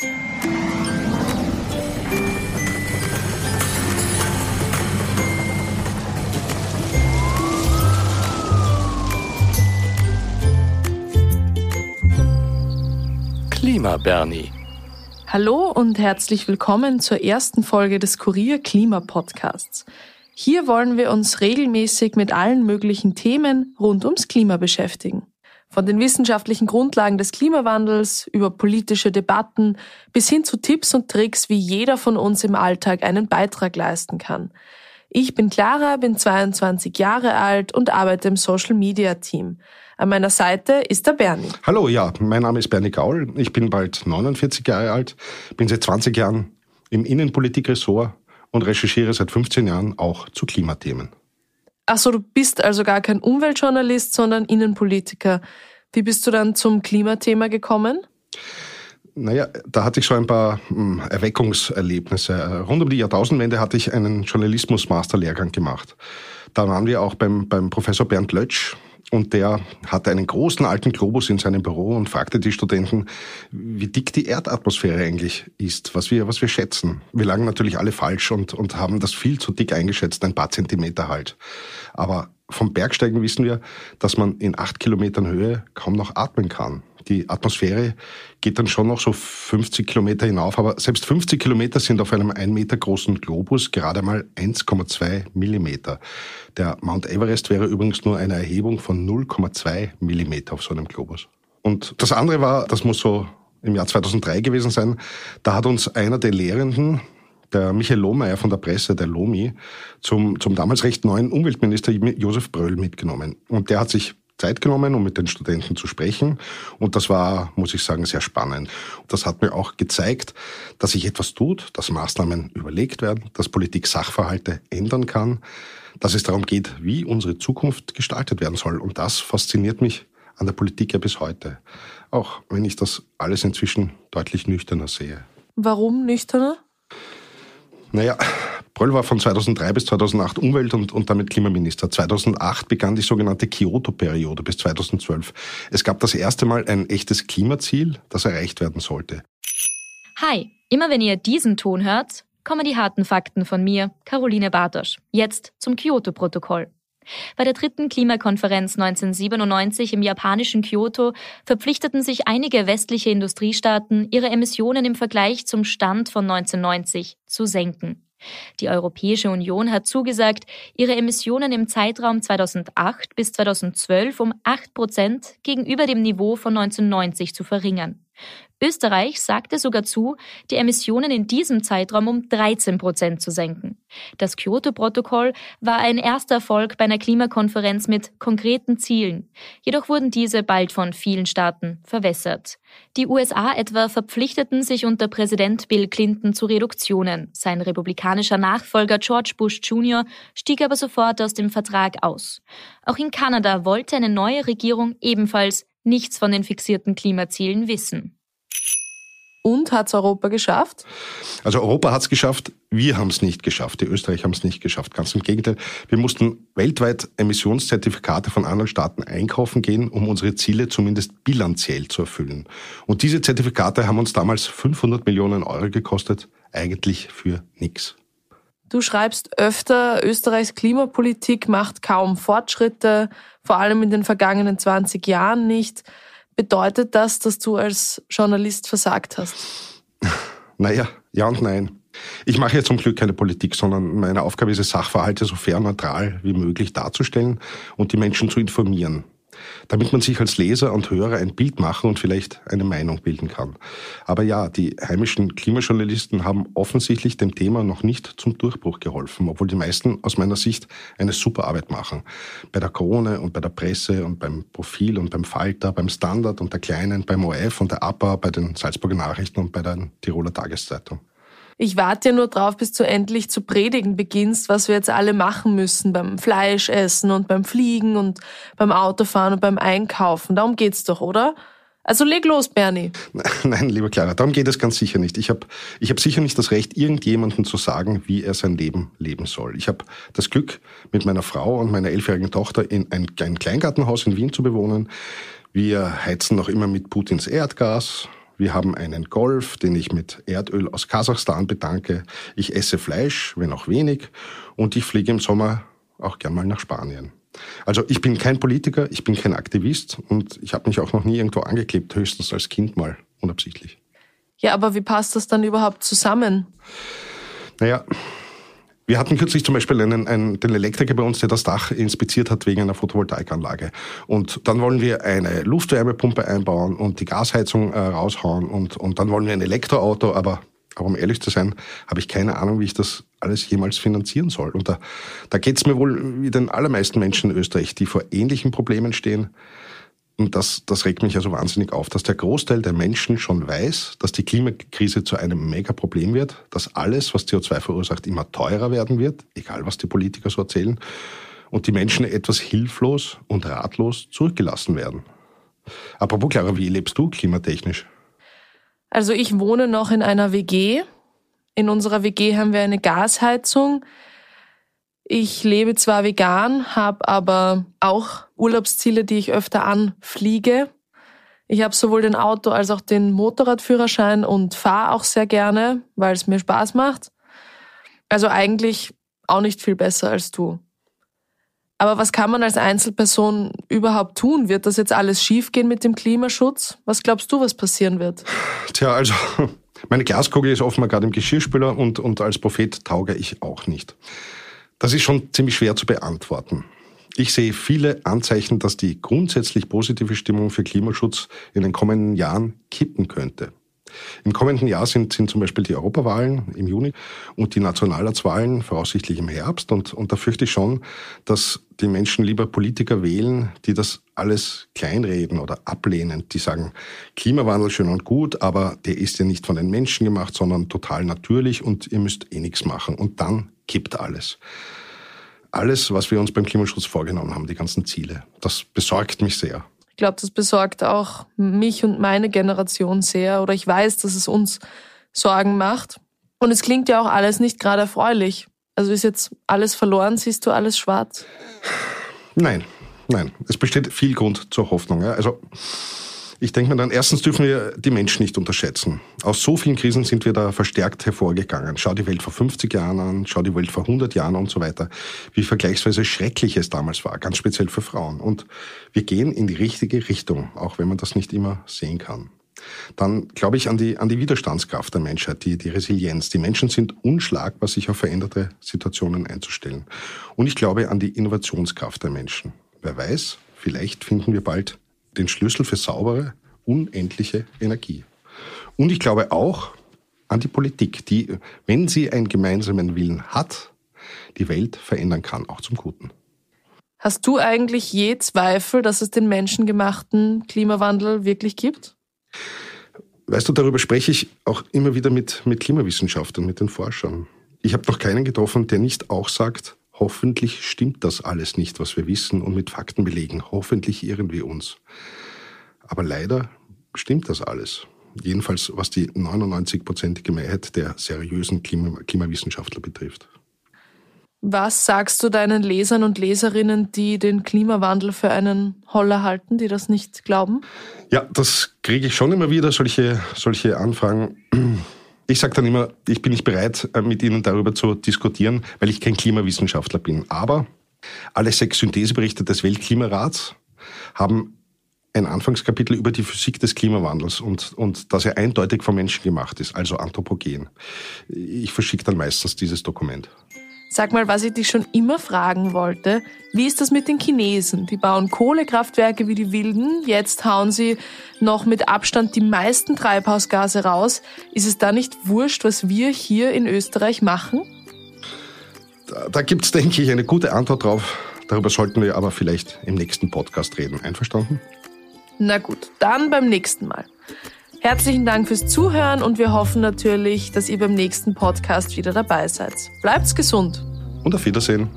Klima Bernie. Hallo und herzlich willkommen zur ersten Folge des Kurier Klima Podcasts. Hier wollen wir uns regelmäßig mit allen möglichen Themen rund ums Klima beschäftigen. Von den wissenschaftlichen Grundlagen des Klimawandels über politische Debatten bis hin zu Tipps und Tricks, wie jeder von uns im Alltag einen Beitrag leisten kann. Ich bin Clara, bin 22 Jahre alt und arbeite im Social Media Team. An meiner Seite ist der Bernie. Hallo, ja, mein Name ist Bernie Gaul. Ich bin bald 49 Jahre alt, bin seit 20 Jahren im Innenpolitikressort und recherchiere seit 15 Jahren auch zu Klimathemen. Ach so, du bist also gar kein Umweltjournalist, sondern Innenpolitiker. Wie bist du dann zum Klimathema gekommen? Naja, da hatte ich so ein paar hm, Erweckungserlebnisse. Rund um die Jahrtausendwende hatte ich einen Journalismus-Masterlehrgang gemacht. Da waren wir auch beim, beim Professor Bernd Lötsch, und der hatte einen großen alten Globus in seinem Büro und fragte die Studenten, wie dick die Erdatmosphäre eigentlich ist, was wir, was wir schätzen. Wir lagen natürlich alle falsch und, und haben das viel zu dick eingeschätzt, ein paar Zentimeter halt. Aber vom Bergsteigen wissen wir, dass man in acht Kilometern Höhe kaum noch atmen kann die Atmosphäre geht dann schon noch so 50 Kilometer hinauf, aber selbst 50 Kilometer sind auf einem ein Meter großen Globus gerade mal 1,2 Millimeter. Der Mount Everest wäre übrigens nur eine Erhebung von 0,2 Millimeter auf so einem Globus. Und das andere war, das muss so im Jahr 2003 gewesen sein, da hat uns einer der Lehrenden, der Michael Lohmeier von der Presse, der Lomi, zum, zum damals recht neuen Umweltminister Josef Bröll mitgenommen. Und der hat sich Zeit genommen, um mit den Studenten zu sprechen. Und das war, muss ich sagen, sehr spannend. Das hat mir auch gezeigt, dass sich etwas tut, dass Maßnahmen überlegt werden, dass Politik Sachverhalte ändern kann, dass es darum geht, wie unsere Zukunft gestaltet werden soll. Und das fasziniert mich an der Politik ja bis heute. Auch wenn ich das alles inzwischen deutlich nüchterner sehe. Warum nüchterner? Naja, Bröll war von 2003 bis 2008 Umwelt- und, und damit Klimaminister. 2008 begann die sogenannte Kyoto-Periode bis 2012. Es gab das erste Mal ein echtes Klimaziel, das erreicht werden sollte. Hi, immer wenn ihr diesen Ton hört, kommen die harten Fakten von mir, Caroline Bartosch. Jetzt zum Kyoto-Protokoll. Bei der dritten Klimakonferenz 1997 im japanischen Kyoto verpflichteten sich einige westliche Industriestaaten, ihre Emissionen im Vergleich zum Stand von 1990 zu senken. Die Europäische Union hat zugesagt, ihre Emissionen im Zeitraum 2008 bis 2012 um 8 Prozent gegenüber dem Niveau von 1990 zu verringern. Österreich sagte sogar zu, die Emissionen in diesem Zeitraum um 13 Prozent zu senken. Das Kyoto-Protokoll war ein erster Erfolg bei einer Klimakonferenz mit konkreten Zielen. Jedoch wurden diese bald von vielen Staaten verwässert. Die USA etwa verpflichteten sich unter Präsident Bill Clinton zu Reduktionen. Sein republikanischer Nachfolger George Bush Jr. stieg aber sofort aus dem Vertrag aus. Auch in Kanada wollte eine neue Regierung ebenfalls nichts von den fixierten Klimazielen wissen. Und hat es Europa geschafft? Also Europa hat es geschafft, wir haben es nicht geschafft, die Österreicher haben es nicht geschafft. Ganz im Gegenteil, wir mussten weltweit Emissionszertifikate von anderen Staaten einkaufen gehen, um unsere Ziele zumindest bilanziell zu erfüllen. Und diese Zertifikate haben uns damals 500 Millionen Euro gekostet, eigentlich für nichts. Du schreibst öfter, Österreichs Klimapolitik macht kaum Fortschritte, vor allem in den vergangenen 20 Jahren nicht. Bedeutet das, dass du als Journalist versagt hast? Naja, ja und nein. Ich mache ja zum Glück keine Politik, sondern meine Aufgabe ist es, Sachverhalte so fair neutral wie möglich darzustellen und die Menschen zu informieren damit man sich als Leser und Hörer ein Bild machen und vielleicht eine Meinung bilden kann. Aber ja, die heimischen Klimajournalisten haben offensichtlich dem Thema noch nicht zum Durchbruch geholfen, obwohl die meisten aus meiner Sicht eine super Arbeit machen. Bei der Krone und bei der Presse und beim Profil und beim Falter, beim Standard und der Kleinen, beim ORF und der APA, bei den Salzburger Nachrichten und bei der Tiroler Tageszeitung. Ich warte ja nur drauf, bis du endlich zu predigen beginnst, was wir jetzt alle machen müssen beim Fleischessen und beim Fliegen und beim Autofahren und beim Einkaufen. Darum geht's doch, oder? Also leg los, Bernie. Nein, liebe Clara, darum geht es ganz sicher nicht. Ich habe ich hab sicher nicht das Recht, irgendjemandem zu sagen, wie er sein Leben leben soll. Ich habe das Glück, mit meiner Frau und meiner elfjährigen Tochter in ein, ein Kleingartenhaus in Wien zu bewohnen. Wir heizen noch immer mit Putins Erdgas. Wir haben einen Golf, den ich mit Erdöl aus Kasachstan bedanke. Ich esse Fleisch, wenn auch wenig. Und ich fliege im Sommer auch gern mal nach Spanien. Also ich bin kein Politiker, ich bin kein Aktivist und ich habe mich auch noch nie irgendwo angeklebt, höchstens als Kind mal, unabsichtlich. Ja, aber wie passt das dann überhaupt zusammen? Naja, wir hatten kürzlich zum Beispiel einen, einen, den Elektriker bei uns, der das Dach inspiziert hat wegen einer Photovoltaikanlage. Und dann wollen wir eine Luftwärmepumpe einbauen und die Gasheizung äh, raushauen und, und dann wollen wir ein Elektroauto, aber, aber um ehrlich zu sein, habe ich keine Ahnung, wie ich das alles jemals finanzieren soll. Und da, da geht es mir wohl wie den allermeisten Menschen in Österreich, die vor ähnlichen Problemen stehen. Und das, das regt mich also wahnsinnig auf, dass der Großteil der Menschen schon weiß, dass die Klimakrise zu einem Megaproblem wird, dass alles, was CO2 verursacht, immer teurer werden wird, egal was die Politiker so erzählen, und die Menschen etwas hilflos und ratlos zurückgelassen werden. Apropos Clara, wie lebst du klimatechnisch? Also ich wohne noch in einer WG. In unserer WG haben wir eine Gasheizung. Ich lebe zwar vegan, habe aber auch Urlaubsziele, die ich öfter anfliege. Ich habe sowohl den Auto- als auch den Motorradführerschein und fahre auch sehr gerne, weil es mir Spaß macht. Also eigentlich auch nicht viel besser als du. Aber was kann man als Einzelperson überhaupt tun? Wird das jetzt alles schiefgehen mit dem Klimaschutz? Was glaubst du, was passieren wird? Tja, also meine Glaskugel ist offenbar gerade im Geschirrspüler und, und als Prophet tauge ich auch nicht. Das ist schon ziemlich schwer zu beantworten. Ich sehe viele Anzeichen, dass die grundsätzlich positive Stimmung für Klimaschutz in den kommenden Jahren kippen könnte. Im kommenden Jahr sind, sind zum Beispiel die Europawahlen im Juni und die Nationalratswahlen voraussichtlich im Herbst. Und, und da fürchte ich schon, dass die Menschen lieber Politiker wählen, die das alles kleinreden oder ablehnen. Die sagen, Klimawandel schön und gut, aber der ist ja nicht von den Menschen gemacht, sondern total natürlich und ihr müsst eh nichts machen. Und dann kippt alles. Alles, was wir uns beim Klimaschutz vorgenommen haben, die ganzen Ziele, das besorgt mich sehr. Ich glaube, das besorgt auch mich und meine Generation sehr. Oder ich weiß, dass es uns Sorgen macht. Und es klingt ja auch alles nicht gerade erfreulich. Also ist jetzt alles verloren? Siehst du alles schwarz? Nein, nein. Es besteht viel Grund zur Hoffnung. Also ich denke mir dann, erstens dürfen wir die Menschen nicht unterschätzen. Aus so vielen Krisen sind wir da verstärkt hervorgegangen. Schau die Welt vor 50 Jahren an, schau die Welt vor 100 Jahren und so weiter. Wie vergleichsweise schrecklich es damals war, ganz speziell für Frauen. Und wir gehen in die richtige Richtung, auch wenn man das nicht immer sehen kann. Dann glaube ich an die, an die Widerstandskraft der Menschheit, die, die Resilienz. Die Menschen sind unschlagbar, sich auf veränderte Situationen einzustellen. Und ich glaube an die Innovationskraft der Menschen. Wer weiß, vielleicht finden wir bald den Schlüssel für saubere, unendliche Energie. Und ich glaube auch an die Politik, die, wenn sie einen gemeinsamen Willen hat, die Welt verändern kann, auch zum Guten. Hast du eigentlich je Zweifel, dass es den menschengemachten Klimawandel wirklich gibt? Weißt du, darüber spreche ich auch immer wieder mit, mit Klimawissenschaftlern, mit den Forschern. Ich habe noch keinen getroffen, der nicht auch sagt, Hoffentlich stimmt das alles nicht, was wir wissen und mit Fakten belegen. Hoffentlich irren wir uns. Aber leider stimmt das alles. Jedenfalls was die 99-prozentige Mehrheit der seriösen Klima Klimawissenschaftler betrifft. Was sagst du deinen Lesern und Leserinnen, die den Klimawandel für einen Holler halten, die das nicht glauben? Ja, das kriege ich schon immer wieder, solche, solche Anfragen. Ich sage dann immer, ich bin nicht bereit, äh, mit Ihnen darüber zu diskutieren, weil ich kein Klimawissenschaftler bin. Aber alle sechs Syntheseberichte des Weltklimarats haben ein Anfangskapitel über die Physik des Klimawandels und, und dass er eindeutig vom Menschen gemacht ist, also anthropogen. Ich verschicke dann meistens dieses Dokument. Sag mal, was ich dich schon immer fragen wollte. Wie ist das mit den Chinesen? Die bauen Kohlekraftwerke wie die Wilden. Jetzt hauen sie noch mit Abstand die meisten Treibhausgase raus. Ist es da nicht wurscht, was wir hier in Österreich machen? Da, da gibt es, denke ich, eine gute Antwort drauf. Darüber sollten wir aber vielleicht im nächsten Podcast reden. Einverstanden? Na gut, dann beim nächsten Mal. Herzlichen Dank fürs Zuhören und wir hoffen natürlich, dass ihr beim nächsten Podcast wieder dabei seid. Bleibt's gesund. Und auf Wiedersehen.